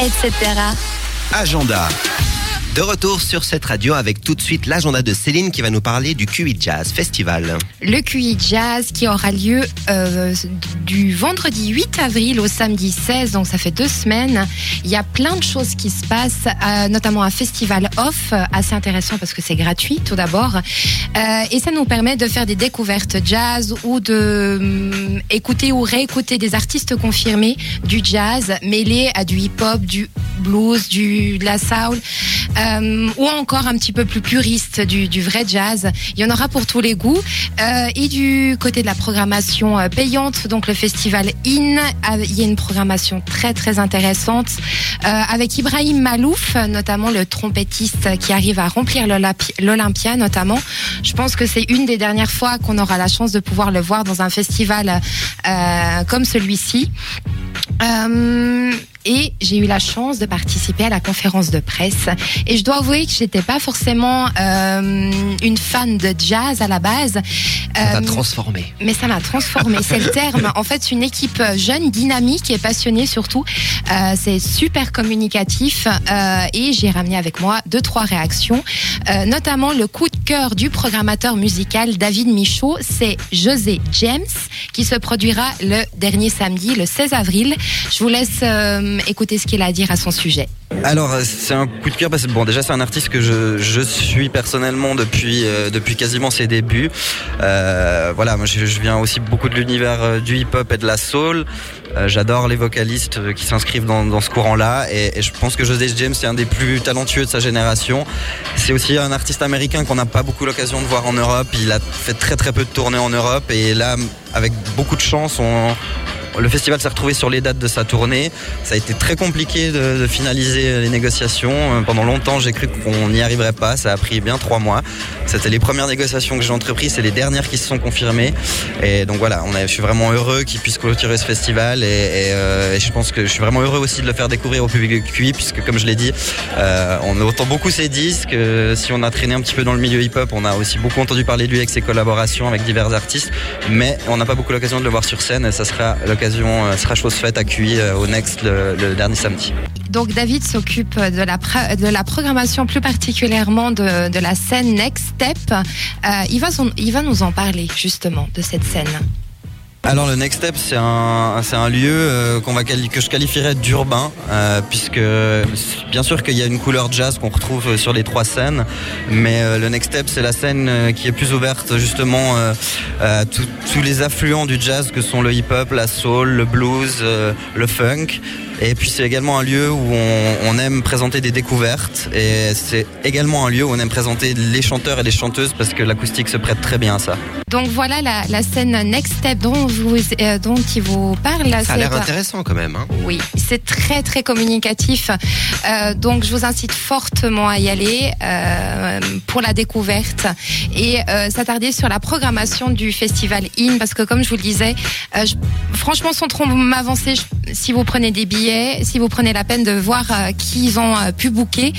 etc. Agenda. De retour sur cette radio avec tout de suite l'agenda de Céline qui va nous parler du QI Jazz Festival. Le QI Jazz qui aura lieu euh, du vendredi 8 avril au samedi 16, donc ça fait deux semaines. Il y a plein de choses qui se passent, euh, notamment un festival off euh, assez intéressant parce que c'est gratuit tout d'abord. Et ça nous permet de faire des découvertes jazz ou de hum, écouter ou réécouter des artistes confirmés du jazz mêlés à du hip-hop, du blues, du, de la soul. Euh, ou encore un petit peu plus puriste du, du, vrai jazz. Il y en aura pour tous les goûts. Euh, et du côté de la programmation euh, payante, donc le festival IN, il y a une programmation très très intéressante euh, avec Ibrahim Malouf, notamment le trompettiste qui arrive à remplir l'Olympia notamment. Je pense que c'est une des dernières fois qu'on aura la chance de pouvoir le voir dans un festival euh, comme celui-ci. Euh, et j'ai eu la chance de participer à la conférence de presse. Et je dois avouer que j'étais pas forcément euh, une fan de jazz à la base. Ça t'a transformé. Mais ça m'a transformé, c'est le terme. En fait, une équipe jeune, dynamique et passionnée surtout. Euh, c'est super communicatif euh, et j'ai ramené avec moi deux trois réactions, euh, notamment le coup de cœur du programmateur musical David Michaud, c'est José James qui se produira le dernier samedi, le 16 avril. Je vous laisse euh, écouter ce qu'il a à dire à son sujet. Alors c'est un coup de cœur parce que bon déjà c'est un artiste que je, suis personnellement depuis euh, depuis quasiment ses débuts. Euh, voilà moi je, viens aussi beaucoup de l'univers du hip-hop et de la soul. Euh, J'adore les vocalistes qui s'inscrivent dans, ce courant-là et, je pense que José James c'est un des plus talentueux de sa génération. C'est aussi un artiste américain qu'on n'a pas beaucoup l'occasion de voir en Europe. Il a fait très très peu de tournées en Europe et là avec beaucoup de chance on le festival s'est retrouvé sur les dates de sa tournée. Ça a été très compliqué de, de finaliser les négociations. Euh, pendant longtemps, j'ai cru qu'on n'y arriverait pas. Ça a pris bien trois mois. C'était les premières négociations que j'ai entreprises. C'est les dernières qui se sont confirmées. Et donc voilà, je suis vraiment heureux qu'ils puissent clôturer ce festival. Euh, et, je pense que je suis vraiment heureux aussi de le faire découvrir au public QI, puisque comme je l'ai dit, euh, on entend beaucoup ses disques. Si on a traîné un petit peu dans le milieu hip-hop, on a aussi beaucoup entendu parler de lui avec ses collaborations avec divers artistes. Mais on n'a pas beaucoup l'occasion de le voir sur scène. Ça sera sera chose faite à QI au Next le, dernier samedi. Donc David s'occupe de la, de la programmation plus particulièrement de, la scène Next Step. Euh, il va nous en parler justement de cette scène. Alors le Next Step, c'est un, c'est un lieu euh, qu'on va que je qualifierais d'urbain, euh, puisque bien sûr qu'il y a une couleur jazz qu'on retrouve sur les trois scènes, mais euh, le Next Step, c'est la scène qui est plus ouverte justement à tous les affluents du jazz que sont le hip-hop, la soul, le blues, le funk. Et puis c'est également un lieu où on, on, aime présenter des découvertes et c'est également un lieu où on aime présenter les chanteurs et les chanteuses parce que l'acoustique se prête très bien à ça. Donc voilà la, la scène Next Step dont, vous, euh, dont il vous parle. Ça a l'air intéressant quand même. Hein oui, c'est très très communicatif. Euh, donc je vous incite fortement à y aller euh, pour la découverte et s'attarder sur la programmation du festival IN parce que comme je vous le disais, je, franchement sans trop m'avancer, si vous prenez des billets si vous prenez la peine de voir qui ils ont pu booker,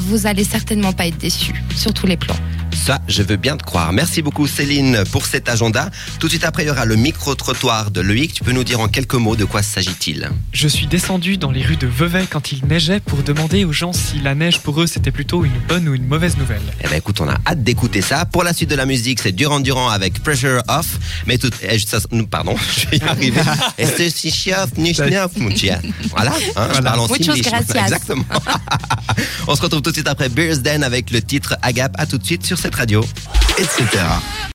vous allez certainement pas être déçus sur tous les plans. Ça, je veux bien te croire. Merci beaucoup Céline pour cet agenda. Tout de suite après, il y aura le micro-trottoir de Loïc. Tu peux nous dire en quelques mots de quoi s'agit-il Je suis descendu dans les rues de Vevey quand il neigeait pour demander aux gens si la neige pour eux c'était plutôt une bonne ou une mauvaise nouvelle. Eh ben écoute, on a hâte d'écouter ça. Pour la suite de la musique, c'est Durand Durand avec Pressure Off. Mais tout, eh, ça, pardon, je vais y arriver. voilà, hein, je parle en Exactement. on se retrouve tout de suite après Beers Den avec le titre Agap. À tout de suite sur cette radio, etc.